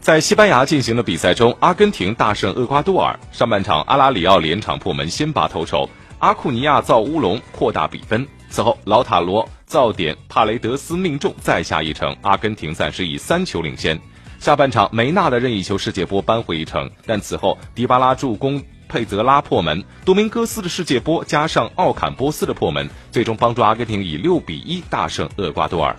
在西班牙进行的比赛中阿根廷大胜厄瓜多尔上半场阿拉里奥连场破门先拔头筹。阿库尼亚造乌龙扩大比分此后老塔罗造点帕雷德斯命中再下一城。阿根廷暂时以三球领先。下半场梅纳的任意球世界波扳回一城但此后迪巴拉助攻佩泽拉破门多明戈斯的世界波加上奥坎波斯的破门最终帮助阿根廷以六比一大胜厄瓜多尔。